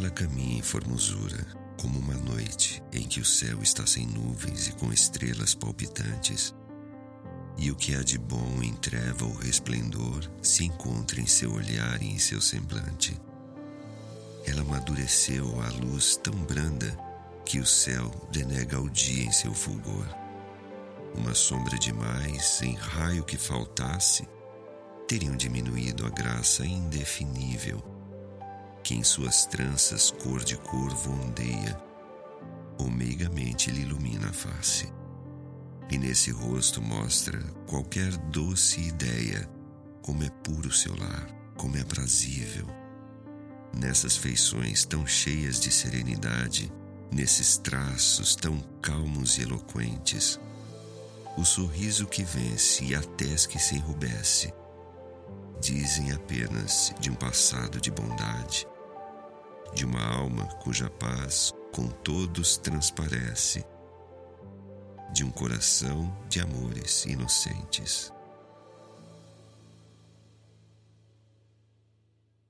Ela caminha em formosura, como uma noite em que o céu está sem nuvens e com estrelas palpitantes, e o que há de bom em treva ou resplendor se encontra em seu olhar e em seu semblante. Ela amadureceu à luz tão branda que o céu denega ao dia em seu fulgor. Uma sombra demais, em raio que faltasse, teriam diminuído a graça indefinível que em suas tranças cor de corvo ondeia, ou meigamente lhe ilumina a face. E nesse rosto mostra qualquer doce ideia, como é puro seu lar, como é aprazível. Nessas feições tão cheias de serenidade, nesses traços tão calmos e eloquentes, o sorriso que vence e a tez que se enrubesce, dizem apenas de um passado de bondade, de uma alma cuja paz com todos transparece, de um coração de amores inocentes.